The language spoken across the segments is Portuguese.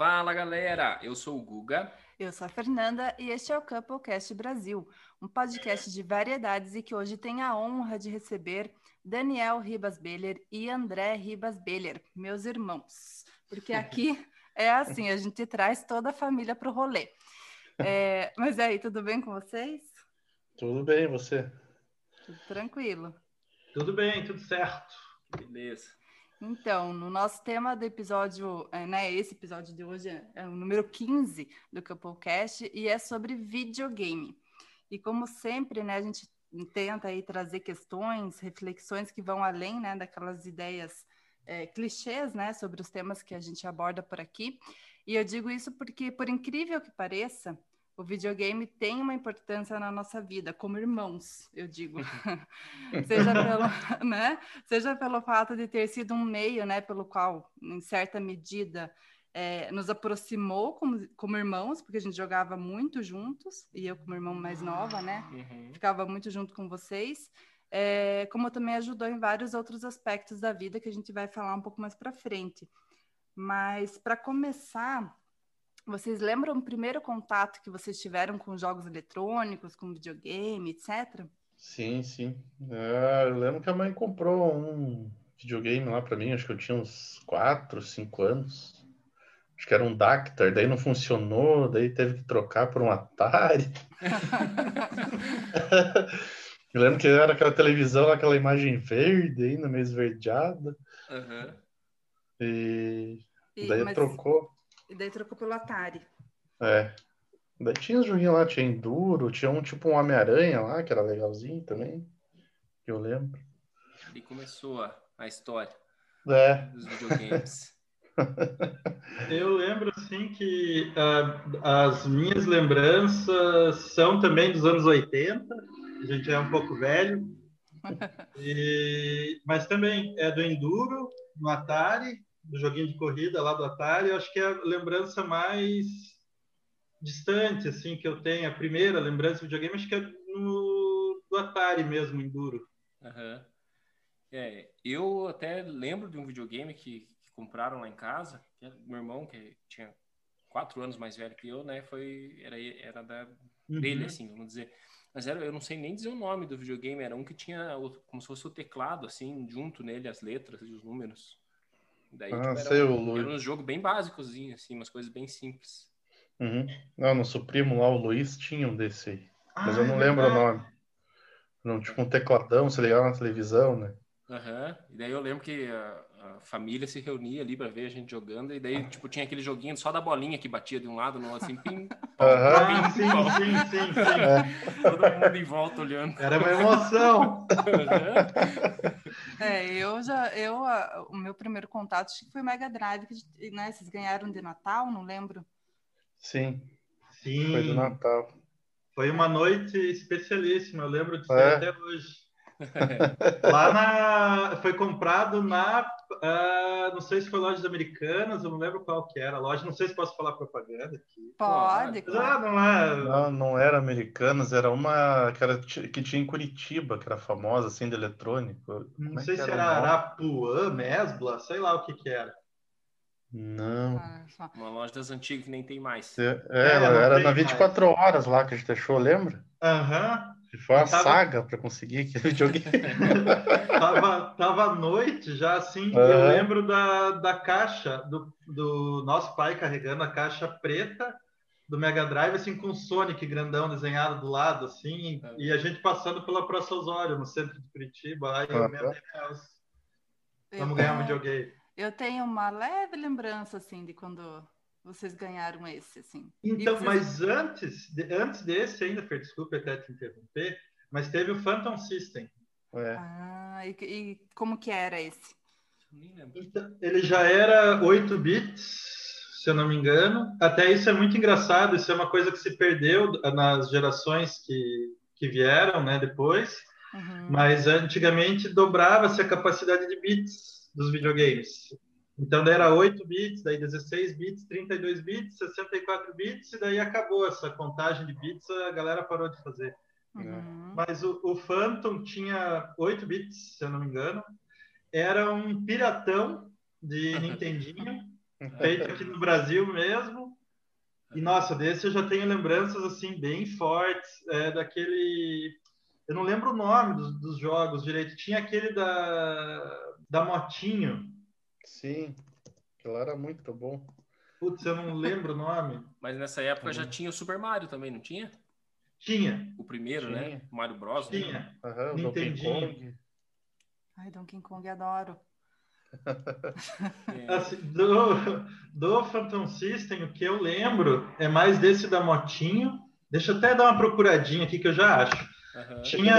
Fala galera, eu sou o Guga. Eu sou a Fernanda e este é o Couplecast Brasil, um podcast de variedades e que hoje tem a honra de receber Daniel Ribas Beller e André Ribas Beller, meus irmãos. Porque aqui é assim, a gente traz toda a família para o rolê. É, mas aí, tudo bem com vocês? Tudo bem, você? Tudo tranquilo. Tudo bem, tudo certo. Beleza. Então, no nosso tema do episódio, é, né, esse episódio de hoje é, é o número 15 do Couplecast e é sobre videogame. E como sempre, né, a gente tenta aí trazer questões, reflexões que vão além, né, daquelas ideias é, clichês, né, sobre os temas que a gente aborda por aqui. E eu digo isso porque, por incrível que pareça, o videogame tem uma importância na nossa vida, como irmãos, eu digo. seja, pelo, né? seja pelo fato de ter sido um meio né, pelo qual, em certa medida, é, nos aproximou como, como irmãos, porque a gente jogava muito juntos, e eu, como irmão mais nova, né? Uhum. Ficava muito junto com vocês. É, como também ajudou em vários outros aspectos da vida que a gente vai falar um pouco mais para frente. Mas, para começar, vocês lembram o primeiro contato que vocês tiveram com jogos eletrônicos, com videogame, etc? Sim, sim. É, eu lembro que a mãe comprou um videogame lá para mim, acho que eu tinha uns 4, 5 anos. Acho que era um Dactar, daí não funcionou, daí teve que trocar por um Atari. eu lembro que era aquela televisão, aquela imagem verde ainda, meio esverdeada. Uhum. E... e daí mas... trocou. E daí trocou pelo Atari. É. Daí tinha os joguinhos lá, tinha Enduro, tinha um tipo um Homem-Aranha lá, que era legalzinho também. Que eu lembro. E começou a, a história é. dos videogames. eu lembro assim que uh, as minhas lembranças são também dos anos 80. A gente é um pouco velho. E, mas também é do Enduro, no Atari, do joguinho de corrida lá do Atari, eu acho que é a lembrança mais distante assim que eu tenho, a primeira lembrança do videogame, acho que é no do Atari mesmo, Enduro. Uhum. É, eu até lembro de um videogame que, que compraram lá em casa, que meu irmão, que tinha quatro anos mais velho que eu, né, foi, era, era da, uhum. dele, assim, vamos dizer. Mas era, eu não sei nem dizer o nome do videogame, era um que tinha como se fosse o teclado, assim, junto nele, as letras e os números. Daí, ah, tipo, sei, era, um, era um jogo bem básicozinho, assim, umas coisas bem simples. Uhum. Não, nosso primo lá, o Luiz, tinha um desse aí. Ah, mas eu não é lembro o nome. Não, tipo um tecladão, se ligava na televisão, né? Aham. Uhum. E daí eu lembro que a, a família se reunia ali para ver a gente jogando, e daí, tipo, tinha aquele joguinho só da bolinha que batia de um lado, no assim, pim, uhum. pim, sim, sim, sim, sim. É. Todo mundo em volta olhando. Era uma emoção. É, eu já, eu, a, o meu primeiro contato acho que foi Mega Drive, que né, vocês ganharam de Natal, não lembro. Sim. Sim. Foi do Natal. Foi uma noite especialíssima, eu lembro disso é. até hoje. Lá na. Foi comprado na. Uh, não sei se foi lojas americanas, eu não lembro qual que era a loja. Não sei se posso falar propaganda aqui. Pode. Ah, não, é... não, não era americanas, era uma que, era, que tinha em Curitiba, que era famosa, assim, de eletrônico. Não Como é sei se era Arapuã, Mesbla, sei lá o que que era. Não. Ah, uma loja das antigas que nem tem mais. É, é ela era na 24 mais. horas lá que a gente achou, lembra? Aham. Uhum. Foi uma tava... saga para conseguir aquele videogame. tava, tava à noite já, assim. Uhum. Eu lembro da, da caixa, do, do nosso pai carregando a caixa preta do Mega Drive, assim, com o Sonic grandão desenhado do lado, assim, uhum. e a gente passando pela Praça Osório, no centro de Curitiba. Aí eu, meu Deus, vamos ganhar um videogame. Eu tenho uma leve lembrança, assim, de quando vocês ganharam esse, assim. Então, vocês... mas antes, de, antes desse ainda, Fer, desculpe até te interromper, mas teve o Phantom System. É. Ah, e, e, como que era esse? Então, ele já era 8 bits, se eu não me engano. Até isso é muito engraçado, isso é uma coisa que se perdeu nas gerações que, que vieram né, depois. Uhum. Mas antigamente dobrava-se a capacidade de bits dos videogames. Então, daí era 8 bits, daí 16 bits, 32 bits, 64 bits, e daí acabou essa contagem de bits, a galera parou de fazer. Uhum. Mas o, o, Phantom tinha 8 bits, se eu não me engano. Era um piratão de Nintendinho. feito aqui no Brasil mesmo. E nossa, desse eu já tenho lembranças assim bem fortes é, daquele. Eu não lembro o nome dos, dos, jogos direito. Tinha aquele da da motinho. Sim, aquilo era muito bom. Putz, eu não lembro o nome. Mas nessa época uhum. já tinha o Super Mario também, não tinha? Tinha. O primeiro, né? tinha. né? Mario Bros. Tinha. Né? Uhum, Nintendinho. Ai, Donkey Kong adoro. É. assim, do, do Phantom System, o que eu lembro é mais desse da motinho. Deixa eu até dar uma procuradinha aqui que eu já acho. Uhum. Tinha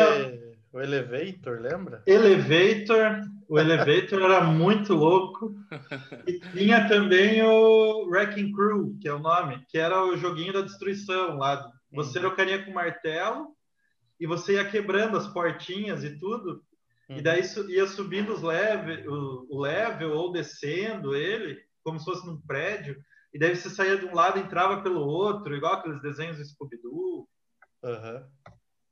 o Elevator, lembra? Elevator, o Elevator era muito louco. E tinha também o Wrecking Crew, que é o nome, que era o joguinho da destruição lá. Você uhum. era o carinha com martelo e você ia quebrando as portinhas e tudo. Uhum. E daí ia subindo os level, o, o level ou descendo ele, como se fosse num prédio. E daí você saía de um lado e entrava pelo outro, igual aqueles desenhos do Scooby-Doo. Uhum.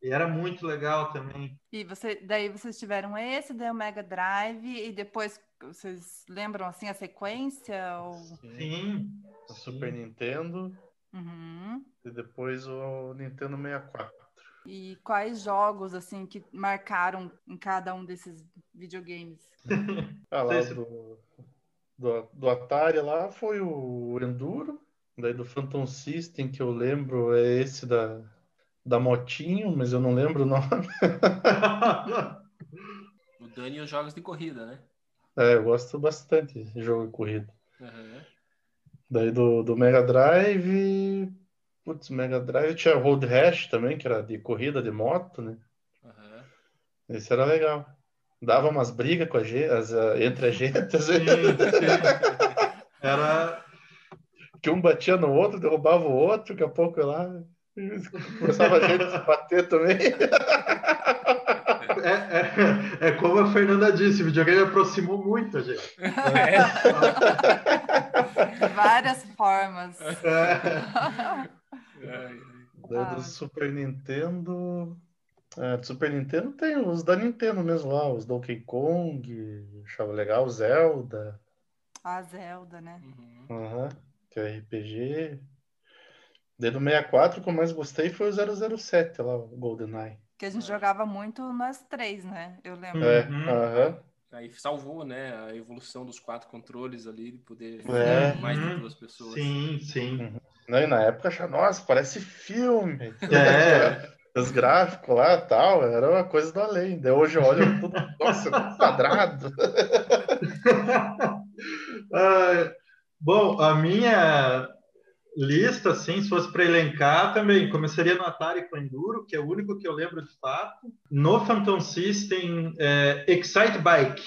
E era muito legal também. E você, daí vocês tiveram esse, daí o Mega Drive, e depois vocês lembram assim a sequência? Ou... Sim. O Super Nintendo. Uhum. E depois o Nintendo 64. E quais jogos assim que marcaram em cada um desses videogames? ah, lá do, do, do Atari lá foi o Enduro. Daí do Phantom System, que eu lembro, é esse da, da Motinho, mas eu não lembro o nome. o Dani e os jogos de corrida, né? É, eu gosto bastante de jogo de corrida. Uhum. Daí do, do Mega Drive. Putz, Mega Drive tinha Road Rash também, que era de corrida de moto, né? Uhum. Esse era legal. Dava umas brigas com a gente, as, entre a gente. era. Que um batia no outro, derrubava o outro, daqui a pouco lá Começava a gente se bater também. É, é, é, como a Fernanda disse, o videogame aproximou muito a gente. É. Várias formas. É. Da, do Super Nintendo. É, do Super Nintendo tem os da Nintendo mesmo lá, os Donkey Kong, achava legal, Zelda. A Zelda, né? Uhum. uhum. Que é RPG. Daí do 64, o que eu mais gostei foi o 007 lá, o GoldenEye. Que a gente jogava muito nós três, né? Eu lembro. É, uhum. Aí salvou, né, a evolução dos quatro controles ali, de poder é. mais de duas pessoas. Sim, sim. Uhum. Não, e na época, achava, nossa, parece filme. É. Os gráficos lá e tal, era uma coisa do além. Daí hoje eu olho tudo, nossa, quadrado. ah, bom, a minha lista, assim, se fosse para elencar, também começaria no Atari com Enduro, que é o único que eu lembro de fato. No Phantom System, é, Excite Bike,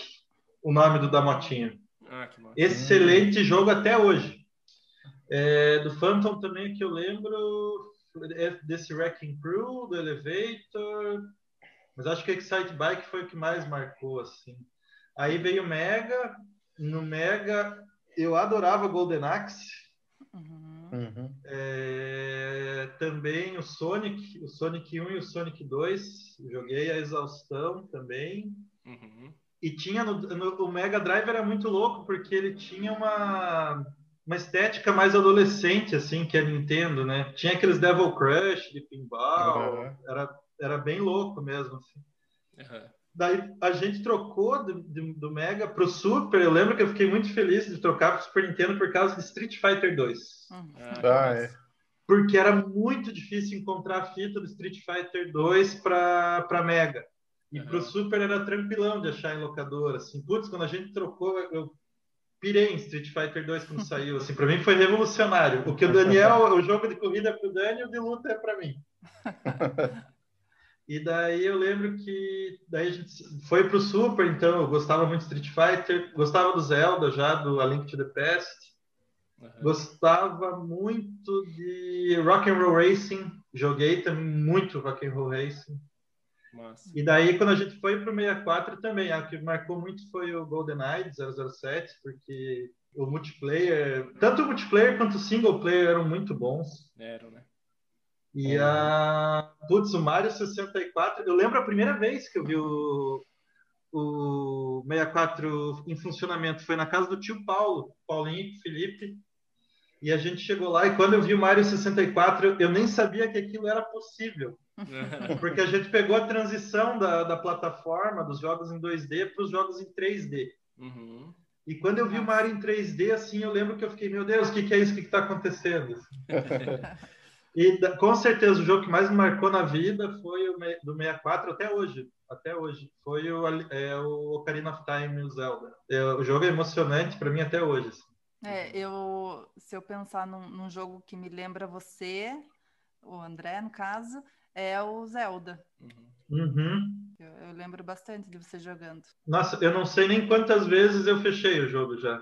o nome do da motinha. Ah, Excelente hum. jogo até hoje. É, do Phantom também que eu lembro é desse Wrecking Crew, do Elevator, mas acho que Excite Bike foi o que mais marcou, assim. Aí veio o Mega, no Mega eu adorava Golden Axe, uhum. Uhum. É, também o Sonic, o Sonic 1 e o Sonic 2, joguei a exaustão também. Uhum. E tinha no, no, o Mega Drive era muito louco porque ele tinha uma uma estética mais adolescente assim que a Nintendo, né? Tinha aqueles Devil Crush de pinball, uhum. era era bem louco mesmo assim. Uhum. Daí a gente trocou do, do, do Mega pro Super. Eu lembro que eu fiquei muito feliz de trocar pro Super Nintendo por causa de Street Fighter 2. Uhum. Ah, é. Porque era muito difícil encontrar a fita do Street Fighter 2 para Mega. E uhum. pro Super era tranquilão de achar em locadora. Assim, putz, quando a gente trocou, eu pirei em Street Fighter 2 quando saiu. Assim, para mim foi revolucionário. O que o Daniel, o jogo de corrida é pro Dani, o de luta é para mim. E daí eu lembro que daí a gente foi pro Super, então eu gostava muito de Street Fighter, gostava do Zelda já, do A Link to the Past. Uhum. Gostava muito de Rock and Roll Racing, joguei também muito Rock and Roll Racing. Nossa. E daí quando a gente foi pro 64 também, a que marcou muito foi o GoldenEye 007, porque o multiplayer, tanto o multiplayer quanto o single player eram muito bons. Eram, né? E a. Putz, o Mario 64. Eu lembro a primeira vez que eu vi o, o 64 em funcionamento foi na casa do tio Paulo, Paulinho, Felipe, e a gente chegou lá e quando eu vi o Mario 64, eu nem sabia que aquilo era possível. Porque a gente pegou a transição da, da plataforma, dos jogos em 2D para os jogos em 3D. Uhum. E quando eu vi o Mario em 3D, assim, eu lembro que eu fiquei, meu Deus, o que, que é isso? O que está acontecendo? e com certeza o jogo que mais me marcou na vida foi o do 64 até hoje. Até hoje. Foi o, é, o Ocarina of Time o Zelda. É, o jogo é emocionante para mim até hoje. Assim. É, eu, se eu pensar num, num, jogo que me lembra você, o André, no caso, é o Zelda. Uhum. Eu, eu, lembro bastante de você jogando. Nossa, eu não sei nem quantas vezes eu fechei o jogo já.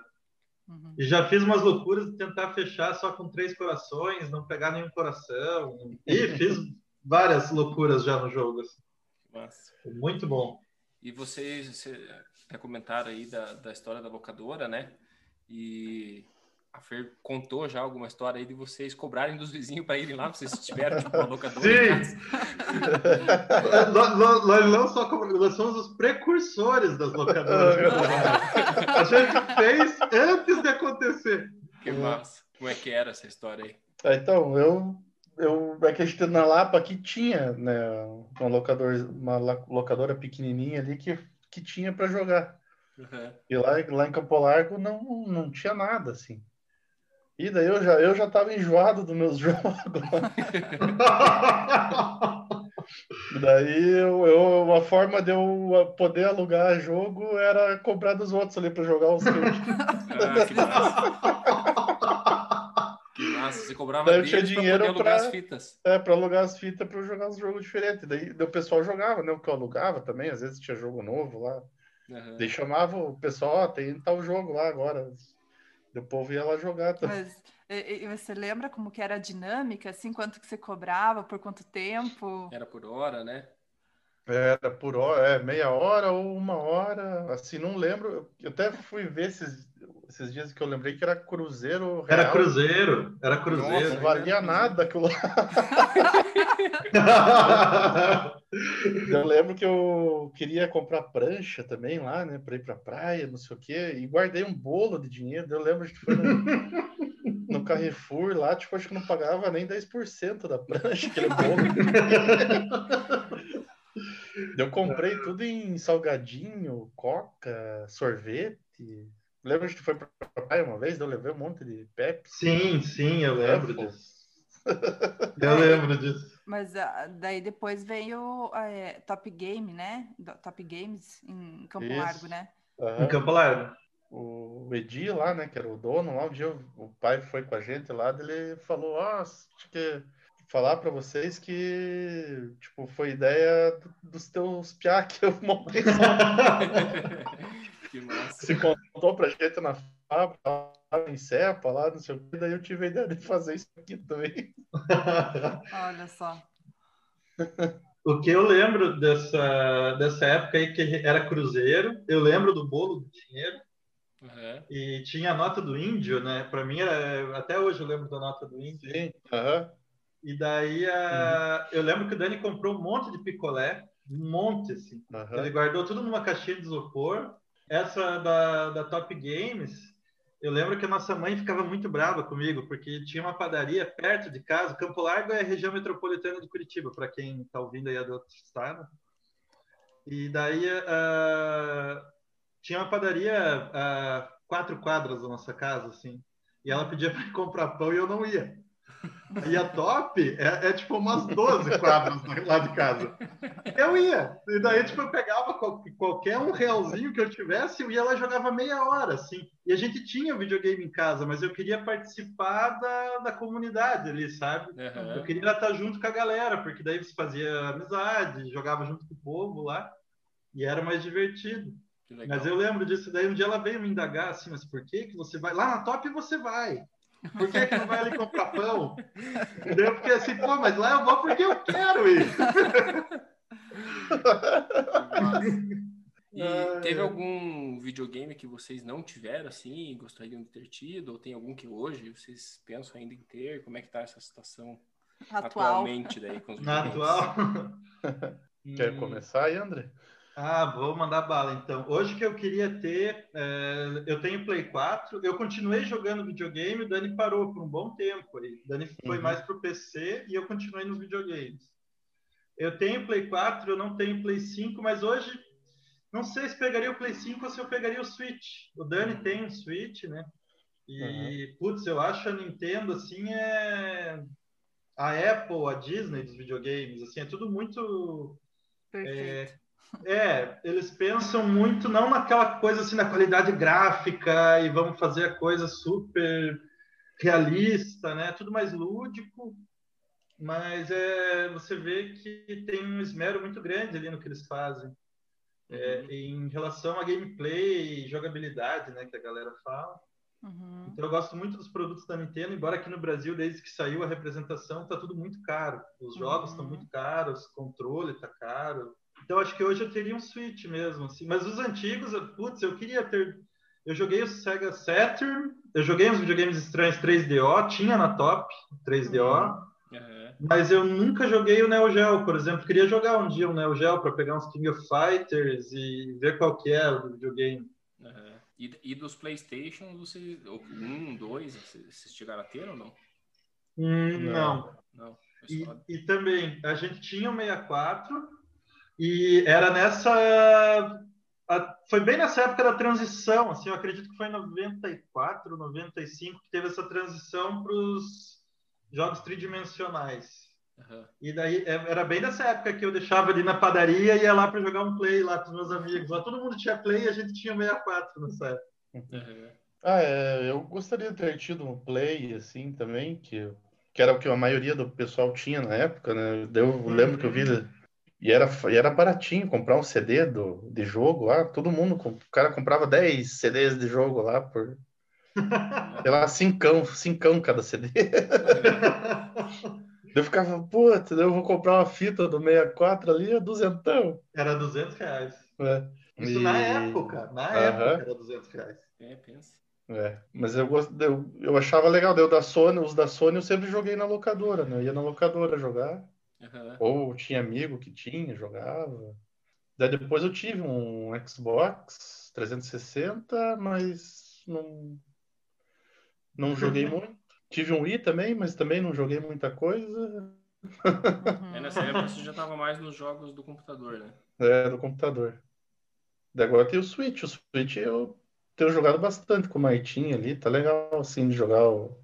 Uhum. E já fiz umas loucuras de tentar fechar só com três corações, não pegar nenhum coração. E fiz várias loucuras já no jogo. Assim. Nossa. Muito bom. E vocês, você até comentaram aí da, da história da locadora, né? E a Fer contou já alguma história aí de vocês cobrarem dos vizinhos para irem lá, vocês tiveram tipo, uma locadora. Sim! nós, nós, não só nós somos os precursores das locadoras. a gente fez antes de acontecer. Que massa. Como é que era essa história aí? É, então, eu, eu acredito na Lapa aqui tinha né, uma, locador, uma locadora pequenininha ali que, que tinha para jogar. Uhum. E lá, lá em Campo Largo não, não tinha nada, assim. E daí eu já, eu já tava enjoado dos meus jogos. daí eu, eu, uma forma de eu poder alugar jogo era comprar dos outros ali para jogar os ah, que massa. que massa. Você cobrava daí eu tinha dinheiro para alugar as fitas. É, para alugar as fitas para jogar os jogos diferentes. Daí, daí o pessoal jogava, né? O que eu alugava também, às vezes tinha jogo novo lá. Uhum. Daí chamava o pessoal, ó, tem tal jogo lá agora. O povo ia lá jogar também. Mas e, e você lembra como que era a dinâmica, assim, quanto que você cobrava, por quanto tempo? Era por hora, né? Era por hora, é meia hora ou uma hora, assim, não lembro. Eu até fui ver esses, esses dias que eu lembrei que era cruzeiro. Real. Era cruzeiro, era cruzeiro. Nossa, não valia nada aquilo lá. eu lembro que eu queria comprar prancha também lá, né, para ir para praia, não sei o quê, e guardei um bolo de dinheiro. Eu lembro que foi no, no Carrefour lá, tipo, acho que não pagava nem 10% da prancha, aquele bolo. eu comprei tudo em salgadinho, coca, sorvete. Lembra que foi pra praia uma vez? Eu levei um monte de Pepsi. Sim, sim, eu lembro disso. eu lembro disso. Mas uh, daí depois veio uh, Top Game, né? Top Games em Campo Isso. Largo, né? Uhum. Em Campo Largo. O Edi lá, né, que era o dono, lá um dia o pai foi com a gente lá, ele falou, ó, oh, que falar para vocês que, tipo, foi ideia dos teus piá que eu montei que massa. Se contou pra gente na fábrica, em Cepa, lá, não sei o que, daí eu tive a ideia de fazer isso aqui também. Olha só. O que eu lembro dessa, dessa época aí, que era cruzeiro, eu lembro do bolo do dinheiro, Uhum. E tinha a nota do índio, né? Para mim, era, até hoje eu lembro da nota do índio. Sim. Uhum. E daí a... uhum. eu lembro que o Dani comprou um monte de picolé, um monte, assim. Ele guardou tudo numa caixinha de isopor. Essa da, da Top Games, eu lembro que a nossa mãe ficava muito brava comigo, porque tinha uma padaria perto de casa. Campo Largo é a região metropolitana de Curitiba, para quem está ouvindo aí do outro estado. E daí uh, tinha uma padaria a quatro quadras da nossa casa, assim. E ela pedia para comprar pão e eu não ia. E a top é, é, tipo umas 12 quadras lá de casa. Eu ia. E daí, tipo, eu pegava qualquer um realzinho que eu tivesse, eu ia lá e jogava meia hora, assim. E a gente tinha videogame em casa, mas eu queria participar da, da comunidade ali, sabe? Uhum. Eu queria estar junto com a galera, porque daí você fazia amizade, jogava junto com o povo lá. E era mais divertido. Mas eu lembro disso. Daí um dia ela veio me indagar assim, mas por que que você vai? Lá na top você vai. Por que, que não vai ali comprar pão? Eu fiquei assim, pô, mas lá eu vou porque eu quero ir. E teve algum videogame que vocês não tiveram, assim, gostariam de ter tido? Ou tem algum que hoje vocês pensam ainda em ter? Como é que tá essa situação Atual. atualmente daí com os videogames? Atual. Quer começar aí, André? Ah, vou mandar bala então. Hoje que eu queria ter, é, eu tenho Play 4, eu continuei jogando videogame, o Dani parou por um bom tempo. O Dani foi uhum. mais pro PC e eu continuei nos videogames. Eu tenho Play 4, eu não tenho Play 5, mas hoje não sei se pegaria o Play 5 ou se eu pegaria o Switch. O Dani uhum. tem um Switch, né? E, uhum. putz, eu acho a Nintendo, assim, é... A Apple, a Disney dos videogames, assim, é tudo muito... Perfeito. É, é, eles pensam muito não naquela coisa assim, na qualidade gráfica e vamos fazer a coisa super realista, né? Tudo mais lúdico, mas é, você vê que tem um esmero muito grande ali no que eles fazem. É, uhum. em relação a gameplay e jogabilidade, né, que a galera fala. Uhum. Então eu gosto muito dos produtos da Nintendo, embora aqui no Brasil, desde que saiu a representação, tá tudo muito caro. Os jogos estão uhum. muito caros, o controle tá caro. Então acho que hoje eu teria um Switch mesmo, assim. Mas os antigos, putz, eu queria ter. Eu joguei o Sega Saturn, eu joguei uns videogames estranhos 3DO, tinha na top 3DO. Uhum. Mas eu nunca joguei o Neo Geo, por exemplo. Queria jogar um dia o Neo Geo para pegar uns King of Fighters e ver qual que é o videogame. Uhum. E, e, dos PlayStation, você, um, dois, vocês chegaram a ter ou não? Hum, não. não. E, e, também, a gente tinha o 64 e era nessa. A, foi bem nessa época da transição, assim, eu acredito que foi em 94, 95 que teve essa transição para os jogos tridimensionais. Uhum. E daí é, era bem nessa época que eu deixava ali na padaria e ia lá para jogar um play lá com os meus amigos. Lá todo mundo tinha play e a gente tinha 64 nessa época. Uhum. Ah, é, eu gostaria de ter tido um play assim também, que, que era o que a maioria do pessoal tinha na época, né? Eu uhum. lembro que eu vi e era, e era baratinho comprar um CD do, de jogo lá. Todo mundo, o cara comprava 10 CDs de jogo lá por, sei lá, cincão, cincão cada CD. Eu ficava, puta, eu vou comprar uma fita do 64 ali, é duzentão. Era 200 reais. É. Isso e... na época, na época era 200 reais. É, pensa. É, mas eu, eu, eu achava legal, deu da Sony, os da Sony eu sempre joguei na locadora, né? Eu ia na locadora jogar. Uhum. Ou tinha amigo que tinha, jogava. Daí depois eu tive um Xbox 360, mas não, não joguei muito. Tive um Wii também, mas também não joguei muita coisa. É, nessa época você já estava mais nos jogos do computador, né? É, do computador. Daí agora tem o Switch. O Switch eu tenho jogado bastante com o Martin ali. Tá legal, assim, de jogar o,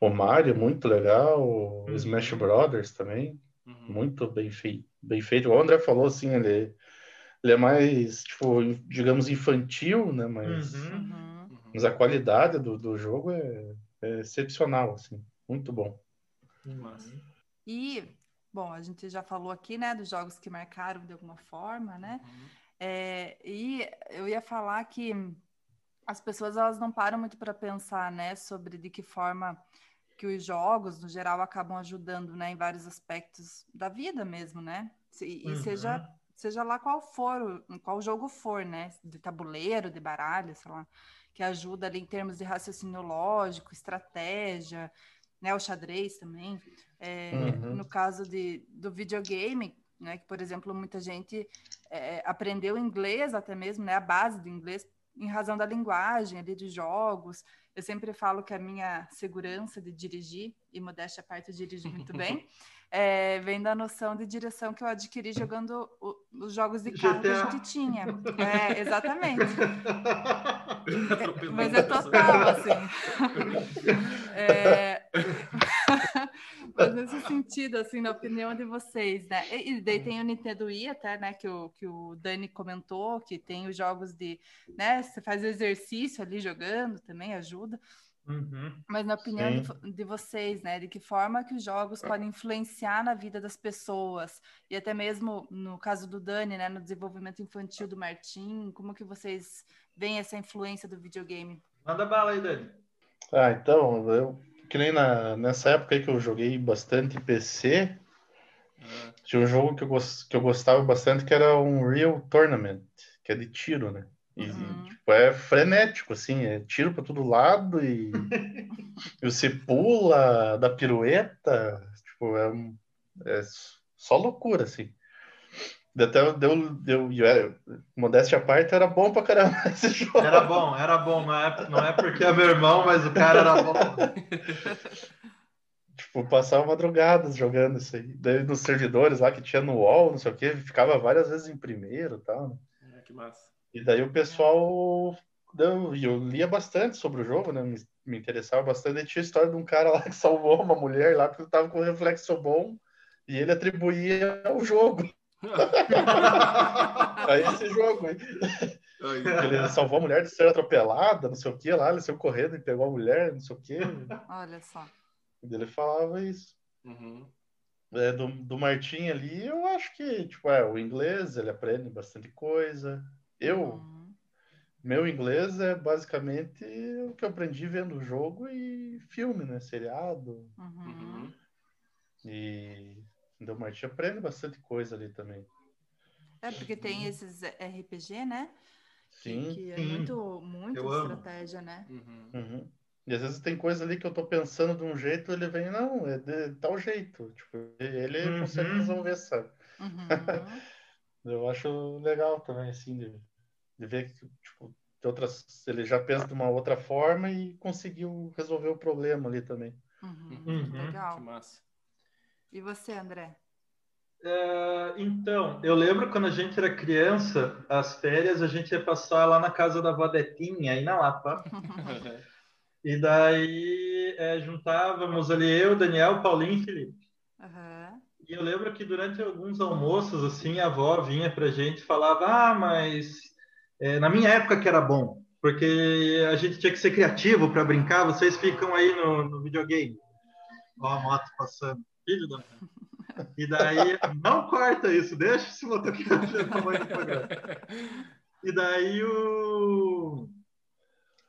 o Mario, muito legal. O uhum. Smash Brothers também. Uhum. Muito bem, fei bem feito. O André falou, assim, ele, ele é mais, tipo, digamos, infantil, né? Mas, uhum. mas a qualidade do, do jogo é é excepcional, assim, muito bom. Uhum. E, bom, a gente já falou aqui, né, dos jogos que marcaram de alguma forma, né? Uhum. É, e eu ia falar que as pessoas elas não param muito para pensar, né, sobre de que forma que os jogos, no geral, acabam ajudando, né, em vários aspectos da vida mesmo, né? E, uhum. seja seja lá qual for, qual jogo for, né, de tabuleiro, de baralho, sei lá que ajuda ali em termos de raciocínio lógico, estratégia, né, o xadrez também. É, uhum. No caso de, do videogame, né, que, por exemplo, muita gente é, aprendeu inglês até mesmo, né, a base do inglês, em razão da linguagem ali dos jogos. Eu sempre falo que a minha segurança de dirigir, e modéstia à parte, eu dirijo muito bem, é, vem da noção de direção que eu adquiri jogando o, os jogos de carro GTA. que a gente tinha. É, exatamente. mas é total, assim. É... mas nesse sentido, assim, na opinião de vocês, né? E, daí tem o Nintendo Wii até, né, que o, que o Dani comentou, que tem os jogos de, né, você faz exercício ali jogando também, ajuda. Uhum. Mas na opinião de, de, vocês, né, de que forma que os jogos podem influenciar na vida das pessoas e até mesmo no caso do Dani, né, no desenvolvimento infantil do Martim, como que vocês veem essa influência do videogame? Manda bala aí, Dani. Ah, então, eu que nem na, nessa época aí que eu joguei bastante PC, uhum. tinha um jogo que eu, que eu gostava bastante que era um Real Tournament, que é de tiro, né? E, uhum. tipo, é frenético, assim, é tiro para todo lado e, e você pula da pirueta, tipo, é, é só loucura, assim. Até deu, deu, deu, modéstia à parte, era bom pra caramba esse jogo. Era bom, era bom. Não é, não é porque é meu irmão, mas o cara era bom. tipo, passava madrugadas jogando isso aí. Daí nos servidores lá que tinha no UOL, não sei o que, ficava várias vezes em primeiro e tal. É, que massa. E daí o pessoal. Eu, eu lia bastante sobre o jogo, né? Me, me interessava bastante. E tinha a história de um cara lá que salvou uma mulher lá porque tava com reflexo bom e ele atribuía ao jogo. aí esse jogo aí. Ele salvou a mulher de ser atropelada, não sei o que lá, ele saiu correndo e pegou a mulher, não sei o que. Olha só. Ele falava isso. Uhum. É, do, do Martim ali, eu acho que, tipo, é, o inglês, ele aprende bastante coisa. Eu, Uhum. meu inglês é basicamente o que eu aprendi vendo jogo e filme, né? Seriado. Uhum. Uhum. E do Martim aprende bastante coisa ali também. É porque tem esses RPG, né? Sim. Que é Sim. muito, muito Eu amo. estratégia, né? Uhum. Uhum. E às vezes tem coisa ali que eu tô pensando de um jeito, ele vem, não, é de tal jeito. Tipo, ele Uhum. consegue resolver, sabe? Uhum. Eu acho legal também, assim, de, de ver que, tipo, de outras, ele já pensa de uma outra forma e conseguiu resolver o problema ali também. Uhum. Uhum. Que Legal. massa. E você, André? É, então, eu lembro quando a gente era criança, as férias a gente ia passar lá na casa da avó Detinha, aí na Lapa. E daí é, juntávamos ali eu, Daniel, Paulinho e Felipe. Aham. E eu lembro que durante alguns almoços, assim, a avó vinha pra gente e falava: Ah, mas é, na minha época que era bom, porque a gente tinha que ser criativo para brincar, vocês ficam aí no, no videogame. Ó, a moto passando. Filho da. E daí, não corta isso, deixa esse motoqueiro ver o tamanho do programa. E daí o.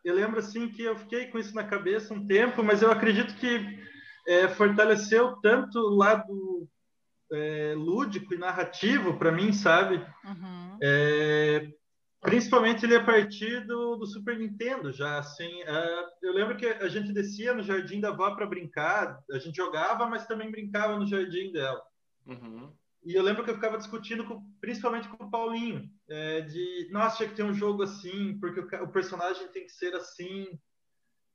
Eu lembro assim que eu fiquei com isso na cabeça um tempo, mas eu acredito que é, fortaleceu tanto o lado é, lúdico e narrativo para mim, sabe? Uhum. É, principalmente ele a partir do, do Super Nintendo, já assim. é, eu lembro que a gente descia no jardim da avó para brincar, a gente jogava, mas também brincava no jardim dela. Uhum. E eu lembro que eu ficava discutindo, com, principalmente com o Paulinho, é, de, nossa, tinha que ter um jogo assim, porque o, o personagem tem que ser assim,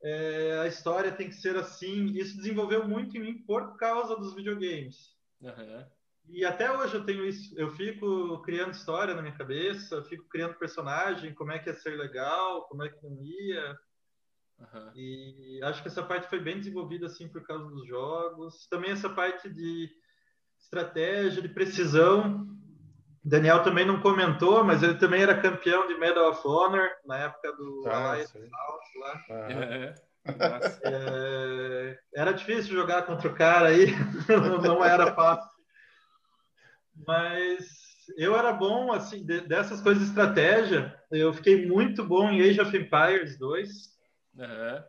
é, a história tem que ser assim. Isso desenvolveu muito em mim por causa dos videogames. Uhum. E até hoje eu tenho isso. Eu fico criando história na minha cabeça, eu fico criando personagem, como é que ia ser legal, como é que não ia. Uhum. E acho que essa parte foi bem desenvolvida assim por causa dos jogos. Também essa parte de estratégia, de precisão. Daniel também não comentou, mas ele também era campeão de Medal of Honor na época do Ah, Alliance lá. É. Massa. É, era difícil jogar contra o cara aí, não era fácil. Mas eu era bom, assim, de- dessas coisas de estratégia, eu fiquei muito bom em Age of Empires 2. Uhum.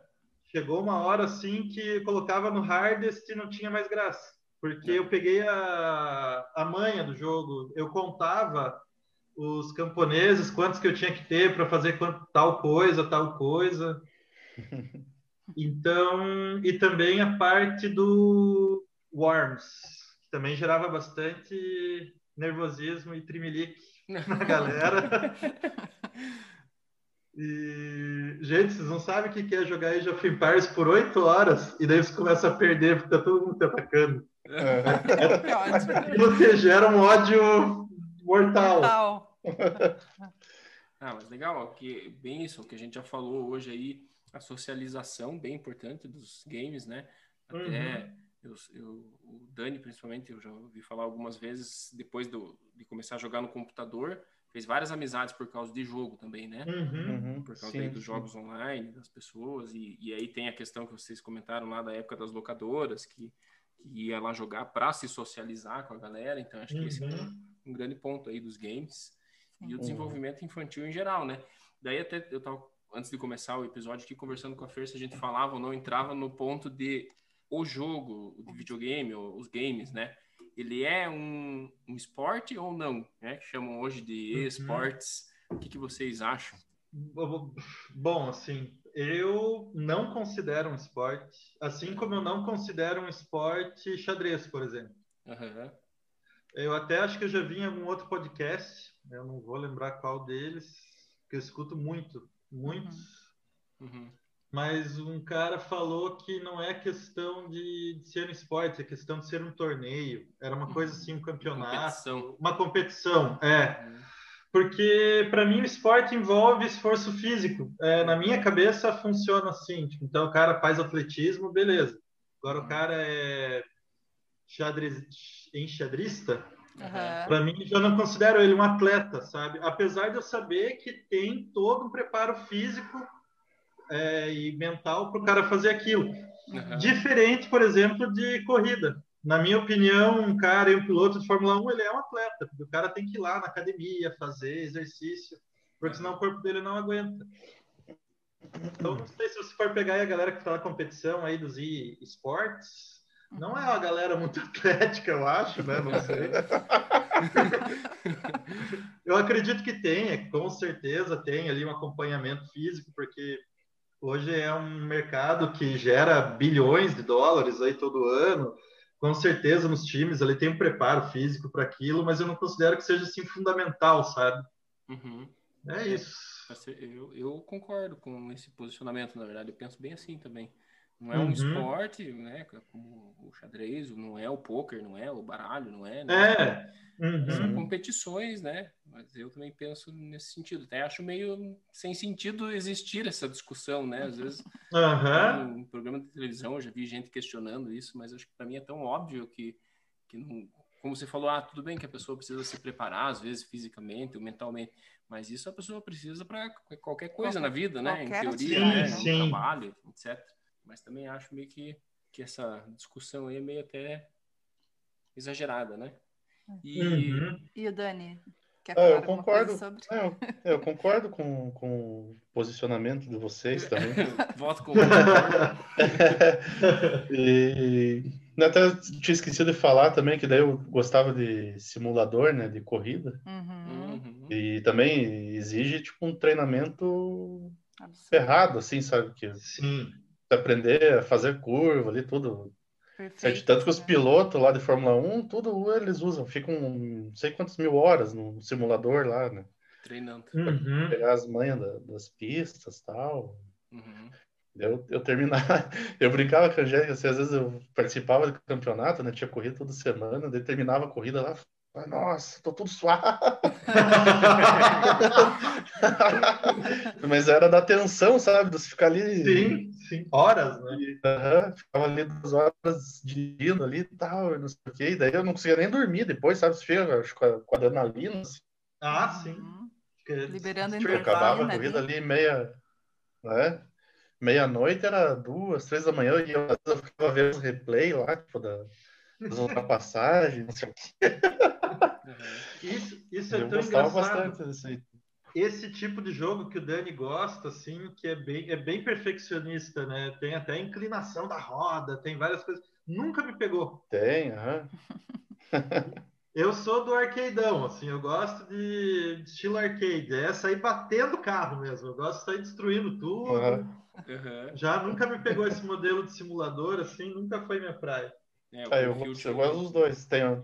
Chegou uma hora, assim, que colocava no hardest e não tinha mais graça. Porque eu peguei a, a manha do jogo, eu contava os camponeses, quantos que eu tinha que ter para fazer tal coisa, tal coisa. Então, e também a parte do Worms, também gerava bastante nervosismo e trimelique na galera. E, gente, vocês não sabem o que é jogar Age of Empires por oito horas e daí você começa a perder porque tá todo mundo te atacando. E você gera um ódio mortal. Tal. Ah, mas legal, ó, que bem isso, o que a gente já falou hoje aí, a socialização bem importante dos games, né? Até eu, eu- o Dani, principalmente, eu já ouvi falar algumas vezes, depois do, de começar a jogar no computador, fez várias amizades por causa de jogo também, né? Uhum. Uhum. Por causa Sim, dos sim. jogos online, das pessoas, e, e aí tem a questão que vocês comentaram lá da época das locadoras, que, que ia lá jogar para se socializar com a galera, então acho que esse é um, Uhum. um grande ponto aí dos games e o Uhum. desenvolvimento infantil em geral, né? Daí até eu tava, antes de começar o episódio aqui, conversando com a Fer, se a gente falava ou não entrava no ponto de o jogo, o de videogame, ou os games, né? Ele é um, um esporte ou não, né? Que chamam hoje de Uhum. esportes. O que, que vocês acham? Bom, assim, eu não considero um esporte, assim como eu não considero um esporte xadrez, por exemplo. Aham. Eu até acho que eu já vi em algum outro podcast, eu não vou lembrar qual deles, que eu escuto muito, muitos. Uhum. Mas um cara falou que não é questão de, de ser um esporte, é questão de ser um torneio. Era uma coisa assim, um campeonato, Competição. uma competição, é. Uhum. Porque para mim o esporte envolve esforço físico. É, na minha cabeça funciona assim. tipo, então o cara faz atletismo, beleza. Agora o cara é xadrez, enxadrista. Aham. Para mim, eu não considero ele um atleta, sabe? Apesar de eu saber que tem todo um preparo físico é, e mental para o cara fazer aquilo. Uhum. Diferente, por exemplo, de corrida. Na minha opinião, um cara e um piloto de Fórmula 1, ele é um atleta, o cara tem que ir lá na academia, fazer exercício, porque senão o corpo dele não aguenta. Então, não sei se você for pegar aí a galera que está na competição aí dos e-sports, não é uma galera muito atlética, eu acho, né? Não sei. eu acredito que tenha, com certeza tem ali um acompanhamento físico, porque hoje é um mercado que gera bilhões de dólares aí todo ano. Com certeza nos times ali tem um preparo físico para aquilo, mas eu não considero que seja assim fundamental, sabe? Uhum. É isso. Eu, eu concordo com esse posicionamento, na verdade. Eu penso bem assim também. Não é um Uhum. esporte, né? Como o xadrez, não é o poker, não é o baralho, não é. né? É. São Uhum. competições, né? Mas eu também penso nesse sentido. Até acho meio sem sentido existir essa discussão, né? Às vezes, em programa de televisão, eu já vi gente questionando isso, mas acho que para mim é tão óbvio que, que não, como você falou, ah, tudo bem que a pessoa precisa se preparar, às vezes fisicamente ou mentalmente, mas isso a pessoa precisa para qualquer coisa na vida, né? Em qualquer teoria, atividade, né? sim, No sim. trabalho, etc. Mas também acho meio que, que essa discussão aí é meio até exagerada, né? E Uhum. E o Dani? Quer Ah, falar eu alguma concordo. sobre? É, eu, eu concordo com, com o posicionamento de vocês também. voto com e eu até tinha esquecido de falar também que daí eu gostava de simulador, né, de corrida. Uhum. Uhum. E também exige tipo um treinamento Absurdo. ferrado, assim, sabe? Que Sim. Aprender a fazer curva ali, tudo. Perfeito. Tanto que os né? pilotos lá de Fórmula 1, tudo eles usam, ficam não sei quantas mil horas no simulador lá, né? Treinando. Uhum. Pegar as manhas da- das pistas tal. Uhum. Eu, eu terminava, eu brincava com a Angélica, assim, às vezes eu participava do campeonato, né? Tinha corrida toda semana, daí terminava a corrida lá, nossa, tô tudo suave. Mas era da tensão, sabe? De você ficar ali. Sim, sim. Horas, né? Aham, ficava ali duas horas dirigindo ali e tal, não sei o quê. E daí eu não conseguia nem dormir depois, sabe? Você fica com, a, com a adrenalina, assim, Ah, sim. Uhum. Liberando eu endorfina acabava a ali. corrida ali meia, né? Meia-noite era duas, três da manhã, e eu, às vezes, eu ficava vendo os replay lá, tipo, da, das ultrapassagens, não sei o quê. Uhum. Isso, isso é Eu tão gostava engraçado. bastante disso aí. Esse tipo de jogo que o Dani gosta, assim, que é bem, é bem perfeccionista, né? Tem até a inclinação da roda, tem várias coisas. Nunca me pegou. Tem, aham. Eu sou do arcadeão, assim, eu gosto de, estilo arcade. É sair batendo o carro mesmo. Eu gosto de sair destruindo tudo. Uhum. Já nunca me pegou esse modelo de simulador, assim, nunca foi minha praia. É, Ah, eu, gosto- eu gosto dos dois. Tem,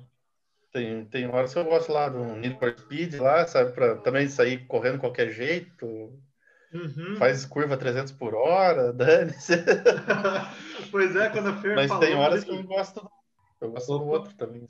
tem, tem horas que eu gosto lá do Need for Speed lá, sabe? Pra também sair correndo de qualquer jeito. Uhum. Faz curva 300 por hora, dane-se. pois é, quando a Fer Mas falou... tem horas que eu gosto do, eu gosto do outro também.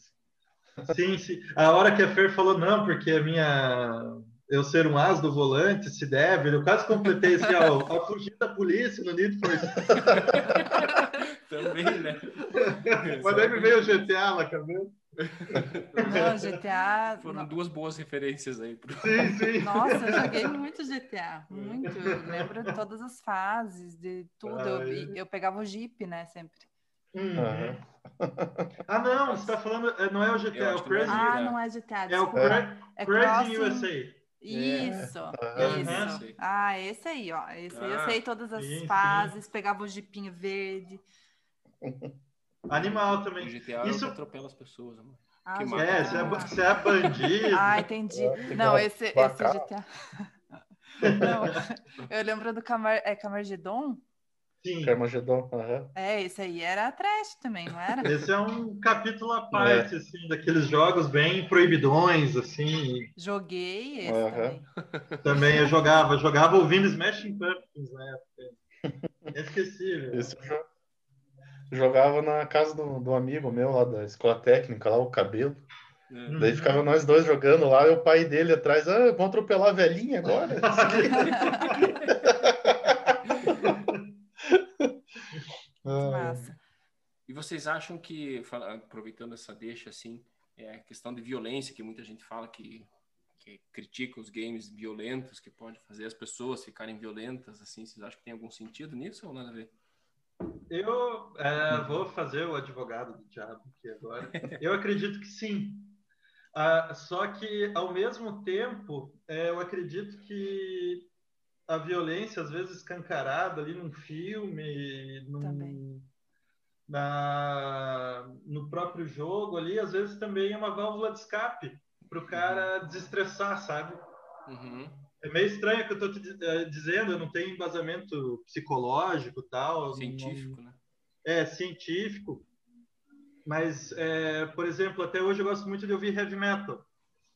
Sim, sim. A hora que a Fer falou, não, porque a minha. Eu ser um as do volante se deve. Eu quase completei assim, ó, a fugir da polícia no Need for. Também, né? Mas daí me veio o GTA na cabeça. Não, GTA. Foram duas boas referências aí. Pro... Sim, sim. Nossa, eu joguei muito GTA, muito. Eu lembro de todas as fases, de tudo. Eu, eu pegava o Jeep, né, sempre. Uhum. Ah, não, você tá falando. é, Não é o GTA, é o é Crazy, Ah, não é GTA, é o desculpa. Cra- É Crazy Crossing- USA. Isso, Aham. isso. Ah, esse aí, ó. Esse aí eu Ah, sei todas as sim, sim. fases, pegava o jipinho verde. Animal O também. GTA Isso- é o atropela as pessoas. Amor. Ah, Que. É, você é, você é bandido. Ah, entendi. É, Não, esse, esse. GTA. Não, eu lembro do Camar, é Camargedon? Sim. Carmageddon. Uhum. É, esse aí era trash também, não era? Esse é um capítulo à parte, é. assim, daqueles jogos bem proibidões, assim. Joguei esse uhum. também. Também eu jogava, jogava ouvindo Smashing Pumpkins na época. Esquecível. Esse eu jogava na casa do, do amigo meu lá da escola técnica, lá o cabelo. Uhum. Daí ficava nós dois jogando lá, e o pai dele atrás, ah, vamos atropelar a velhinha agora. Massa. E vocês acham que, aproveitando essa deixa, assim, é a questão de violência, que muita gente fala que, que critica os games violentos, que pode fazer as pessoas ficarem violentas, assim, vocês acham que tem algum sentido nisso ou nada a ver? Eu é, vou fazer o advogado do diabo aqui agora. Eu acredito que sim. Ah, só que, ao mesmo tempo, é, eu acredito que a violência, às vezes escancarada ali num filme, num, na, no próprio jogo ali, às vezes também é uma válvula de escape para o cara desestressar, sabe? Uhum. É meio estranho que eu estou te eh, dizendo, eu não tenho embasamento psicológico tal. Científico, não... né? É, científico. Mas, é, por exemplo, até hoje eu gosto muito de ouvir heavy metal.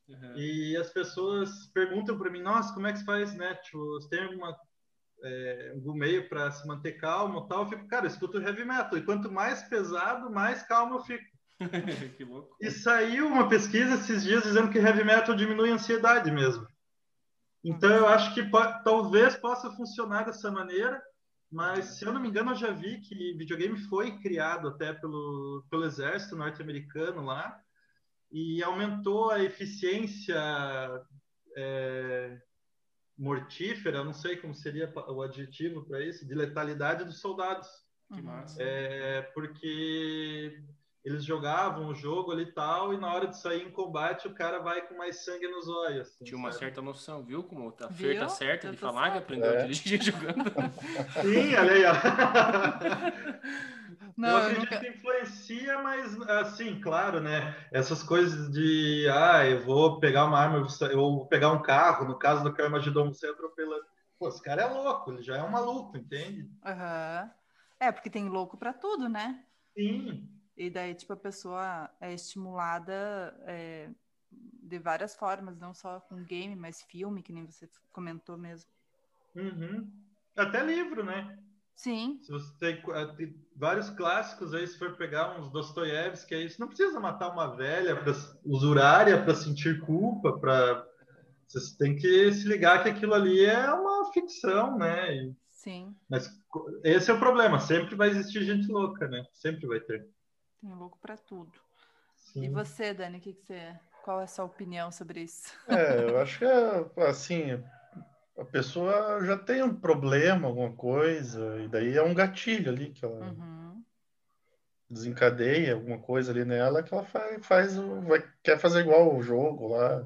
Uhum. E as pessoas perguntam para mim, nossa, como é que se faz, né? Tipo, você tem alguma, é, algum meio para se manter calmo tal? Eu fico, cara, eu escuto heavy metal. E quanto mais pesado, mais calmo eu fico. que louco. E saiu uma pesquisa esses dias dizendo que heavy metal diminui a ansiedade mesmo. Então eu acho que pode, talvez possa funcionar dessa maneira, mas se eu não me engano eu já vi que videogame foi criado até pelo, pelo exército norte-americano lá e aumentou a eficiência é, mortífera, não sei como seria o adjetivo para isso, de letalidade dos soldados. Que massa. É, porque eles jogavam o jogo ali e tal, e na hora de sair em combate, o cara vai com mais sangue nos olhos. Assim, Tinha uma sabe? certa noção, viu? Como tá Fer tá certa de falar que aprendeu é. a dirigir jogando. Sim, olha aí, ó. Não, eu acredito nunca... que influencia, mas assim, claro, né? Essas coisas de ah, eu vou pegar uma arma, eu vou pegar um carro, no caso do Carmageddon, você atropelando. Pô, esse cara é louco, ele já é um maluco, entende? Uhum. É, porque tem louco para tudo, né? Sim. E daí, tipo, a pessoa é estimulada é, de várias formas, não só com game, mas filme, que nem você comentou mesmo. Uhum. Até livro, né? Sim. Se você tem, eh, tem, vários clássicos aí, se for pegar uns Dostoiévski, aí você não precisa matar uma velha para usurária para sentir culpa, para você tem que se ligar que aquilo ali é uma ficção, né? E... Sim. Mas esse é o problema, sempre vai existir gente louca, né? Sempre vai ter. Tem louco para tudo. Sim. E você, Dani, que, que você, qual é a sua opinião sobre isso? É, eu acho que é, assim, a pessoa já tem um problema, alguma coisa, e daí é um gatilho ali que ela uhum. desencadeia alguma coisa ali nela que ela faz, faz vai, quer fazer igual o jogo lá.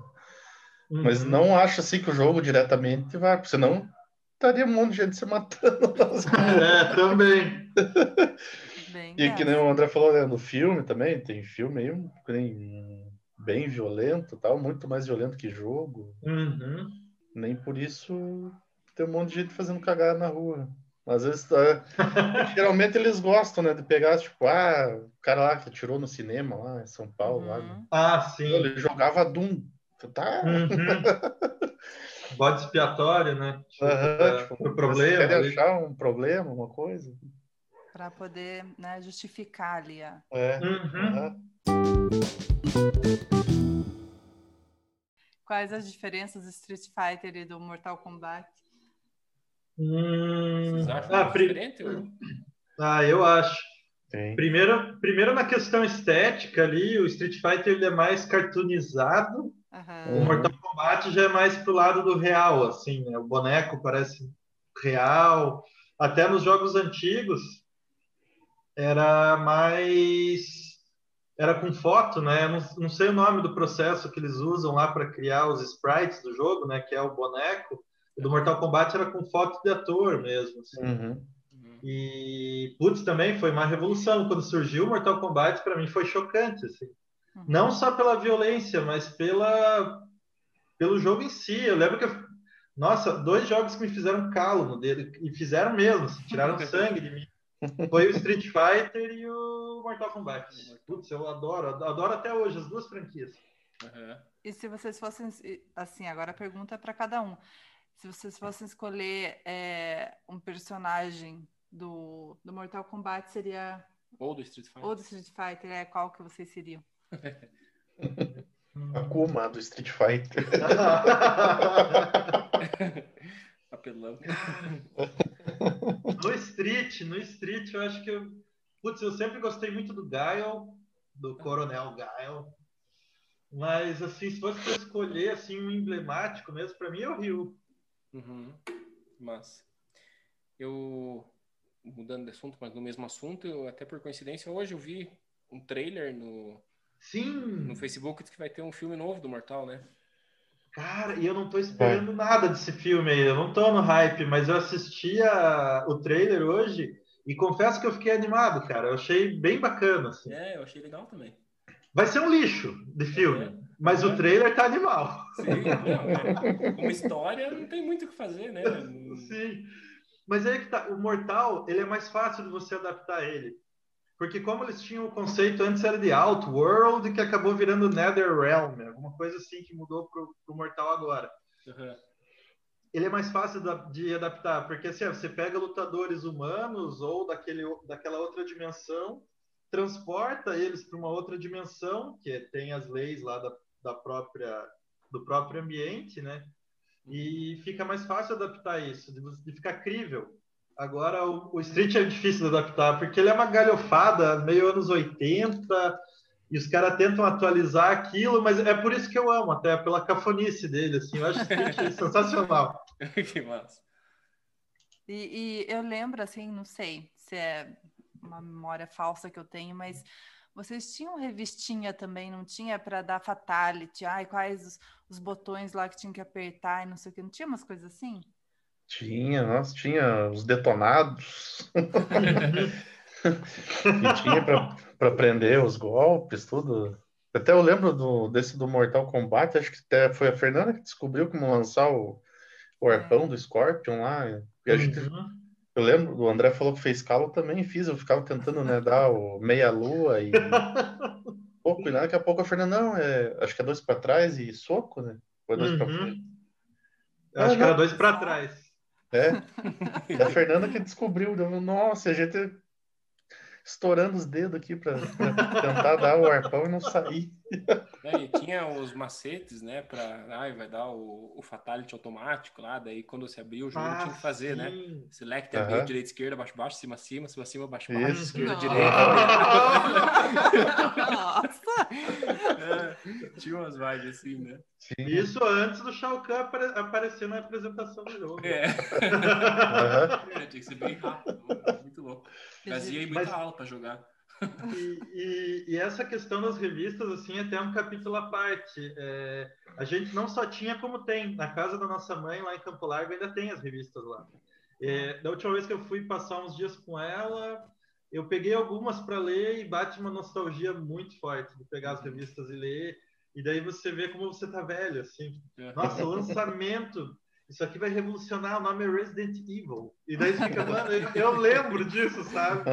Uhum. Mas não acha assim que o jogo diretamente vai, porque senão estaria um monte de gente se matando. é, também. Bem, e que nem o André falou, né, no filme também, tem filme aí bem, bem violento, tal, muito mais violento que jogo. Uhum. Nem por isso tem um monte de gente fazendo cagada na rua. Às vezes, é, geralmente eles gostam, né, de pegar, tipo, ah, o cara lá que atirou no cinema lá em São Paulo, uhum. lá. Né? Ah, sim. Ele jogava Doom. Tá. Uhum. Bode expiatório, né? Tipo, uhum, tipo, o problema. Quer achar um problema, uma coisa para poder né, justificar ali a. É. Uhum. Quais as diferenças do Street Fighter e do Mortal Kombat? Hum... Vocês acham ah, diferente? Ah, eu acho. Primeiro, primeiro na questão estética ali, o Street Fighter ele é mais cartoonizado, uhum. o Mortal Kombat já é mais pro lado do real, assim, né? O boneco parece real. Até nos jogos antigos, era mais era com foto, né? Não, não, sei o nome do processo que eles usam lá para criar os sprites do jogo, né? Que é o boneco. O do Mortal Kombat era com foto de ator mesmo. Assim. Uhum. E putz, também foi uma revolução quando surgiu o Mortal Kombat. Para mim foi chocante, assim. Uhum. Não só pela violência, mas pela pelo jogo em si. Eu lembro que eu, Nossa, dois jogos que me fizeram calo no dedo, e fizeram mesmo, assim, tiraram sangue de mim. Foi o Street Fighter e o Mortal Kombat. Putz, eu adoro, adoro até hoje as duas franquias. Uhum. E se vocês fossem, assim, agora a pergunta é para cada um. Se vocês fossem escolher é, um personagem do, do Mortal Kombat, seria. Ou do Street Fighter. Ou do Street Fighter, é qual que vocês seriam? Akuma do Street Fighter. Apelão. No Street, no Street, eu acho que eu. Putz, eu sempre gostei muito do Gaio, do Coronel Gaio. Mas, assim, se fosse para escolher assim, um emblemático mesmo, para mim é o Rio. Uhum. Mas eu, mudando de assunto, mas no mesmo assunto, eu, até por coincidência, hoje eu vi um trailer no, Sim. no Facebook que vai ter um filme novo do Mortal, né? Cara, e eu não tô esperando é. nada desse filme aí, eu não tô no hype, mas eu assisti a, o trailer hoje e confesso que eu fiquei animado, cara. Eu achei bem bacana. Assim. É, eu achei legal também. Vai ser um lixo de filme, é. mas é. o trailer tá animal. Sim, não, uma história não tem muito o que fazer, né? Sim. Mas aí que tá, o Mortal, ele é mais fácil de você adaptar ele. Porque como eles tinham o conceito antes era de Outworld, que acabou virando Netherrealm, alguma coisa assim que mudou pro, pro Mortal agora. Uhum. Ele é mais fácil de adaptar, porque assim, você pega lutadores humanos ou daquele, daquela outra dimensão, transporta eles para uma outra dimensão, que tem as leis lá da, da própria, do próprio ambiente, né? E fica mais fácil adaptar isso, de, de ficar crível. Agora, o, o Street é difícil de adaptar, porque ele é uma galhofada, meio anos 80, e os caras tentam atualizar aquilo, mas é por isso que eu amo, até pela cafonice dele, assim, eu acho Street sensacional. que massa. E, e, eu lembro, assim, não sei se é uma memória falsa que eu tenho, mas vocês tinham revistinha também, não tinha para dar fatality? Ai, quais os, os, botões lá que tinha que apertar e não sei o que, não tinha umas coisas assim? Tinha, nossa, tinha os detonados. e tinha para aprender os golpes, tudo. Até eu lembro do, desse do Mortal Kombat, acho que até foi a Fernanda que descobriu como lançar o, o arpão é. do Scorpion lá. E a gente, uhum. Eu lembro, o André falou que fez calo, também fiz, eu ficava tentando né, dar o meia-lua e pouco, e daqui a pouco a Fernanda, não, é, acho que é dois para trás e soco, né? Foi dois uhum. para frente. Eu acho ah, que era dois para trás. É. E a Fernanda que descobriu, nossa, a gente estourando os dedos aqui para tentar dar o arpão e não sair. É, e tinha os macetes, né, para ai, vai dar o, o fatality automático lá, daí quando você abriu o jogo ah, tinha que fazer, né? sim. né? Select, uhum. abrir, direita, esquerda, baixo, baixo, cima, cima, cima, cima, baixo, baixo, Isso. esquerda, Nossa. direita. Nossa! É, tinha umas vibes assim, né? Sim. Isso antes do Shao Kahn apare aparecer na apresentação do jogo. É. Uhum. é tinha que ser bem rápido. Trazia muita Mas... aula para jogar. E, e, e, essa questão das revistas, assim, é até um capítulo à parte. É, a gente não só tinha como tem. Na casa da nossa mãe, lá em Campo Largo, ainda tem as revistas lá. É, da última vez que eu fui passar uns dias com ela, eu peguei algumas para ler e bate uma nostalgia muito forte de pegar as revistas e ler. E daí você vê como você tá velho, assim. Nossa, o lançamento isso aqui vai revolucionar, o nome é Resident Evil. E daí fica, mano, eu, eu lembro disso, sabe?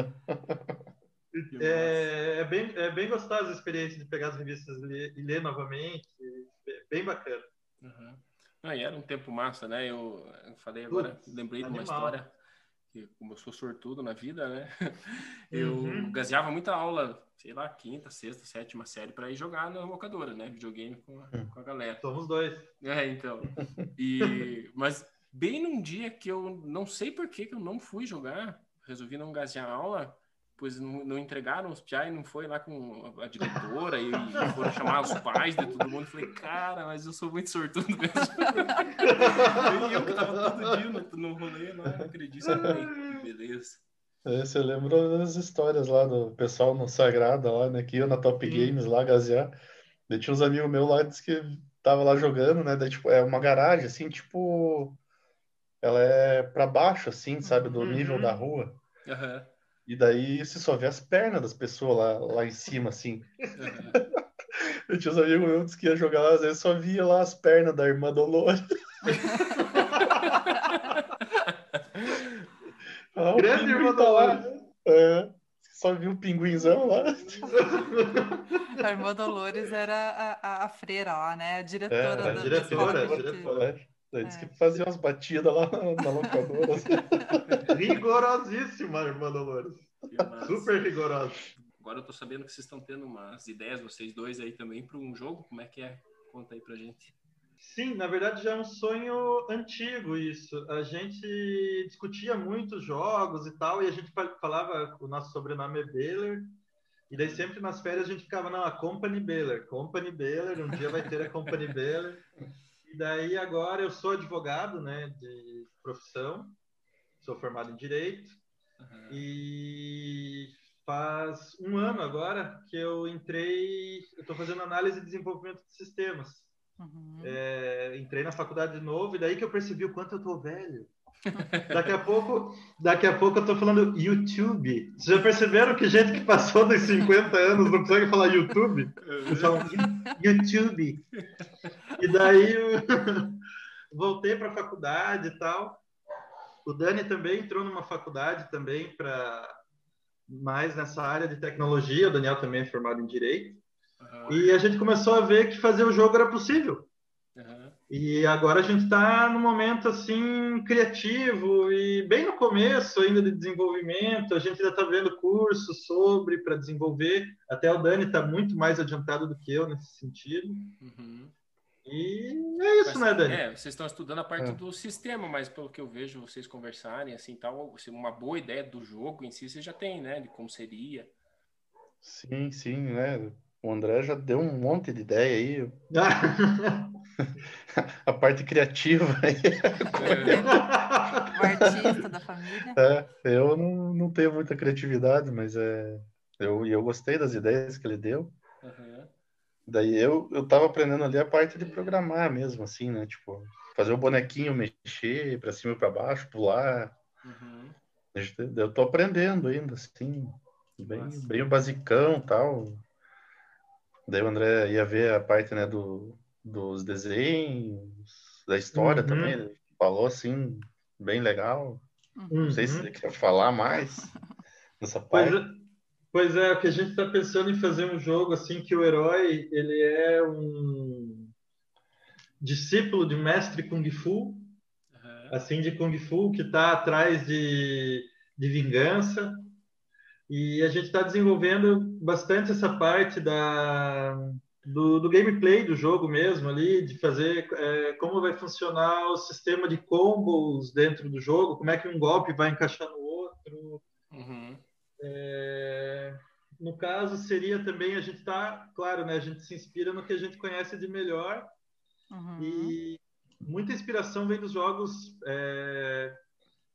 É, é, bem, é bem gostosa a experiência de pegar as revistas e ler, e ler novamente. Bem bacana. Uhum. Ah, e era um tempo massa, né? Eu, eu falei agora, Putz, lembrei animal. de uma história que, como eu sou sortudo na vida, né? Eu uhum. gaseava muita aula, sei lá, quinta, sexta, sétima série para ir jogar na locadora, né? Videogame com a, com a galera. Somos dois. É, então. E, mas bem num dia que eu não sei por que, que eu não fui jogar, resolvi não gasear a aula pois não, não, entregaram os piai, não foi lá com a diretora e, e foram chamar os pais de todo mundo. Falei, cara, mas eu sou muito sortudo mesmo. e eu que tava todo dia no, no rolê, não acredito. Falei, beleza. Você lembra das histórias lá do pessoal no Sagrada, lá, né? Que ia na Top Games lá, gasear. Daí tinha uns amigos meus lá que que tava lá jogando, né? Daí, tipo, é uma garagem, assim, tipo. Ela é pra baixo, assim, sabe? Do nível da rua. Uhum. E daí você só vê as pernas das pessoas lá, lá em cima, assim. Eu tinha uns amigos meus que ia jogar lá, às vezes só via lá as pernas da irmã Dolores. Ah, o Grande pinguim irmã tá lá. Dolores. É, só viu o pinguinzão lá. A irmã Dolores era a, a, a freira lá, né? A diretora É, a da, diretora, a que- diretora. É, Eles que faziam as batidas lá na, locadora. Rigorosíssima, irmã Dolores. Que. Super rigorosa. Agora eu tô sabendo que vocês estão tendo umas ideias, vocês dois aí também, para um jogo. Como é que é? Conta aí pra gente. Sim, na verdade já é um sonho antigo isso. A gente discutia muitos jogos e tal, e a gente fa- falava, o nosso sobrenome é Baylor, e daí sempre nas férias a gente ficava, não, a Company Baylor, Company Baylor, um dia vai ter a Company Baylor. E daí agora eu sou advogado, né, de profissão, sou formado em Direito, Aham. e faz um ano agora que eu entrei, eu estou fazendo análise e desenvolvimento de sistemas. Uhum. É, entrei na faculdade de novo e daí que eu percebi o quanto eu tô velho. Daqui a pouco, daqui a pouco eu tô falando YouTube. Vocês já perceberam que gente que passou dos 50 anos não consegue falar YouTube? Eles falam "You- YouTube. E daí eu voltei para a faculdade e tal. O Dani também entrou numa faculdade também para mais nessa área de tecnologia. O Daniel também é formado em direito. Aham. E a gente começou a ver que fazer o jogo era possível. Aham. E agora a gente está num momento assim criativo e bem no começo ainda de desenvolvimento. A gente ainda está vendo cursos sobre para desenvolver. Até o Dani está muito mais adiantado do que eu nesse sentido. Uhum. E é isso, Mas, né, Dani? É, vocês estão estudando a parte É. do sistema, mas pelo que eu vejo vocês conversarem, assim, tal, assim, uma boa ideia do jogo em si, você já tem, né? De como seria. Sim, sim, né? O André já deu um monte de ideia aí. A parte criativa aí. É, O artista da família. É, eu não, não tenho muita criatividade, mas é, eu, e eu gostei das ideias que ele deu. aham. Daí eu, eu tava aprendendo ali a parte de programar mesmo, assim, né? Tipo, fazer o bonequinho mexer pra cima e pra baixo, pular. Uhum. Eu tô aprendendo ainda, assim, bem, Massa. bem o basicão tal. Daí o André ia ver a parte, né, do, dos desenhos, da história Uhum. também. Ele falou, assim, bem legal. Não sei se Uhum. ele quer falar mais nessa Pois parte. é, pois é, o que a gente está pensando em fazer um jogo assim que o herói ele é um discípulo de mestre kung fu, assim de kung fu que está atrás de, de vingança e a gente está desenvolvendo bastante essa parte da do, do gameplay do jogo mesmo ali de fazer é, como vai funcionar o sistema de combos dentro do jogo como é que um golpe vai encaixar no outro Uhum. é, no caso, seria também a gente tá, claro, né? A gente se inspira no que a gente conhece de melhor Uhum. e muita inspiração vem dos jogos é,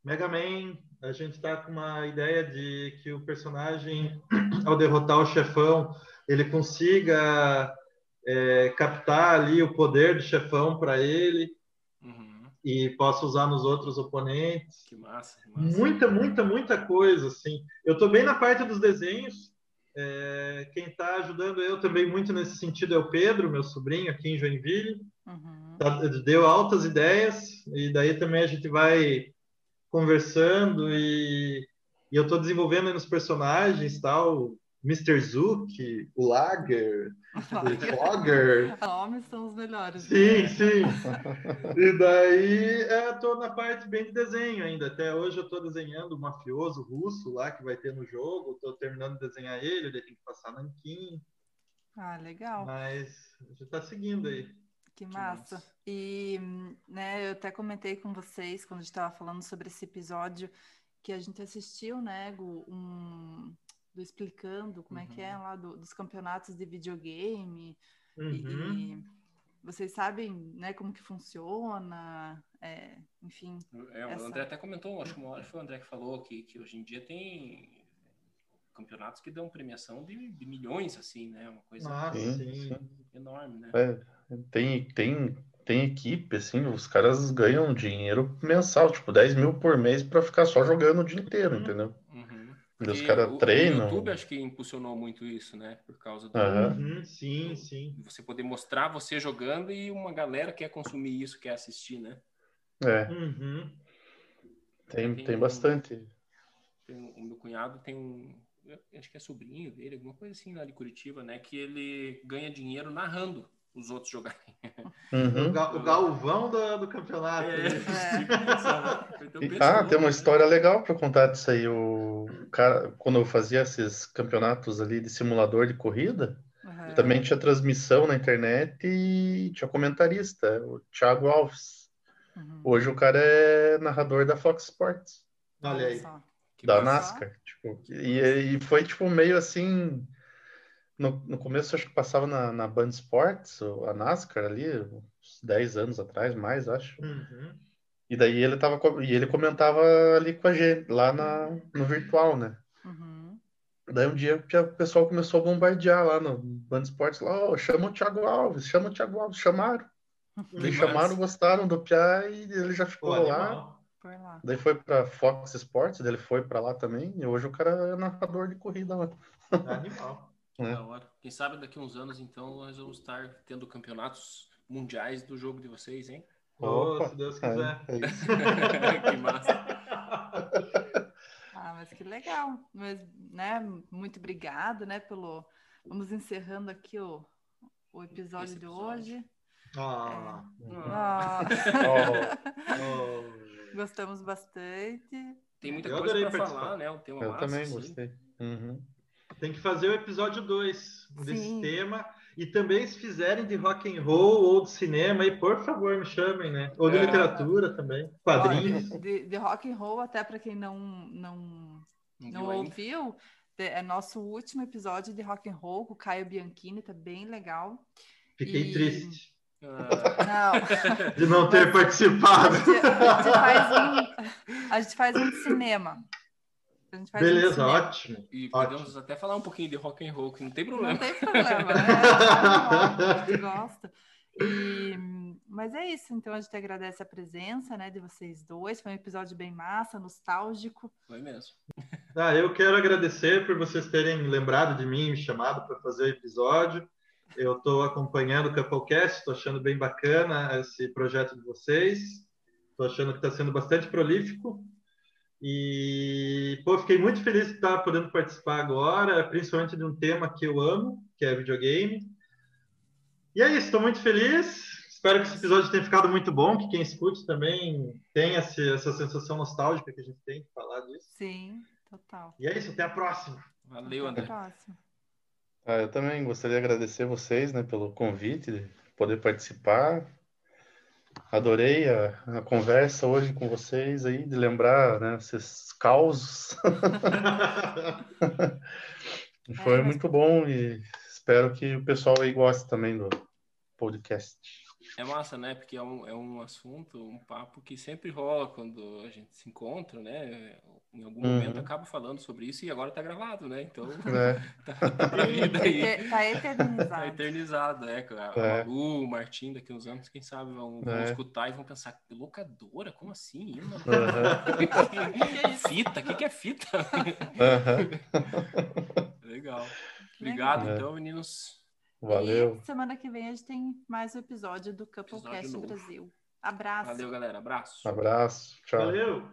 Mega Man. A gente tá com uma ideia de que o personagem, ao derrotar o chefão, ele consiga é, captar ali o poder do chefão para ele Uhum. e possa usar nos outros oponentes. Que massa, que massa. Muita, muita, muita coisa, assim. Eu tô bem na parte dos desenhos. É, quem está ajudando eu também muito nesse sentido é o Pedro, meu sobrinho aqui em Joinville. Uhum. Tá- deu altas ideias e daí também a gente vai conversando e, e eu estou desenvolvendo aí nos personagens tal. Mr. Zook, o Lager, o Fogger, Nomes são os melhores. Sim, sim. E daí é, tô na parte bem de desenho ainda. Até hoje eu tô desenhando o mafioso russo lá que vai ter no jogo. Tô terminando de desenhar ele, daí tem que passar nanquim. Ah, legal. Mas a gente tá seguindo aí. Que Que massa. E, né, eu até comentei com vocês quando a gente estava falando sobre esse episódio que a gente assistiu, né, Gu, um do explicando como é que é lá do- dos campeonatos de videogame e, Uhum. e vocês sabem, né, como que funciona, é, enfim. É, o Essa- André até comentou, acho que uma hora foi o André que falou que, que hoje em dia tem campeonatos que dão premiação de, de milhões, assim, né? Uma coisa Nossa, enorme, né? É, tem, tem, tem equipe, assim, os caras ganham dinheiro mensal, tipo 10 mil por mês pra ficar só jogando o dia inteiro, entendeu? Uhum. E os caras treinam. O YouTube acho que impulsionou muito isso, né? Por causa do. Uhum, sim, sim. você poder mostrar você jogando e uma galera quer consumir isso, quer assistir, né? É, Uhum. tem, Tem- tem bastante. tem, o meu cunhado tem um, acho que é sobrinho dele, alguma coisa assim lá de Curitiba, né? Que ele ganha dinheiro narrando os outros jogarem. Uhum. O, ga o, galvão do, do campeonato. É, é. ah, tem uma história legal para contar disso aí. O cara, quando eu fazia esses campeonatos ali de simulador de corrida, uhum. também tinha transmissão na internet e tinha comentarista, o Thiago Alves. Uhum. Hoje o cara é narrador da Fox Sports. Olha aí. Da NASCAR. Tipo, e, e foi tipo meio assim no, no começo, acho que passava na, na Band Sports, a NASCAR ali, uns 10 anos atrás, mais, acho. Uhum. E daí ele tava e ele comentava ali com a gente, lá na, no virtual, né? Uhum. Daí um dia o pessoal começou a bombardear lá no Band Sports, lá, oh, chama o Thiago Alves, chama o Thiago Alves, chamaram. Eles chamaram, gostaram do Piá e ele já ficou Pô, lá. lá. Daí foi para Fox Sports, daí ele foi para lá também, e hoje o cara é narrador de corrida lá. Animal. É. Da hora. Quem sabe daqui uns anos, então, nós vamos estar tendo campeonatos mundiais do jogo de vocês, hein? Oh, se Deus quiser. É, é que massa. Ah, mas que legal. Mas, né, muito obrigada, né, pelo... Vamos encerrando aqui o, o episódio, episódio. de hoje. Ah. É... ah. Oh. Gostamos bastante. Tem muita Eu coisa para falar, né? Um tema Eu massa, também assim. gostei. Uhum. Tem que fazer o episódio 2 desse tema. E também, se fizerem de rock and roll ou de cinema, aí, por favor, me chamem, né? Ou de é. literatura também, quadrinhos. De, de, rock and roll, até para quem não, não, não ouviu, é nosso último episódio de rock and roll com o Caio Bianchini, tá bem legal. Fiquei e... triste. Não. De não ter Mas, participado. A gente, a, gente um, a gente faz um de cinema. Beleza, ótimo. E ótimo. podemos até falar um pouquinho de rock and roll, que não tem problema. Não tem problema, né? a gente gosta. E, mas é isso, então a gente agradece a presença né, de vocês dois. Foi um episódio bem massa, nostálgico. Foi mesmo. Ah, eu quero agradecer por vocês terem lembrado de mim, me chamado para fazer o episódio. Eu estou acompanhando o Couplecast, estou achando bem bacana esse projeto de vocês. Estou achando que está sendo bastante prolífico. E, pô, fiquei muito feliz de estar podendo participar agora, principalmente de um tema que eu amo, que é videogame. E é isso, estou muito feliz. Espero que esse episódio tenha ficado muito bom, que quem escute também tenha essa sensação nostálgica que a gente tem de falar disso. Sim, total. E é isso, até a próxima. Valeu, André. Até a próxima. Ah, eu também gostaria de agradecer vocês né, pelo convite, de poder participar. Adorei a, a, conversa hoje com vocês aí, de lembrar né, esses causos. Foi é, muito bom e espero que o pessoal aí goste também do podcast. É massa, né? Porque é um, é um assunto, um papo que sempre rola quando a gente se encontra, né? Em algum uhum. momento acaba falando sobre isso e agora tá gravado, né? Então é. tá, tá, aí. tá eternizado. Tá eternizado, é. A é. Malu, o Martim, daqui uns anos, quem sabe vão, vão é. escutar e vão pensar, locadora? Como assim? Uhum. fita? O que, que é fita? Uhum. Legal. Obrigado, é. então, meninos. Valeu. E semana que vem a gente tem mais um episódio do Couplecast Brasil. Abraço. Valeu, galera. Abraço. Abraço. Tchau. Valeu.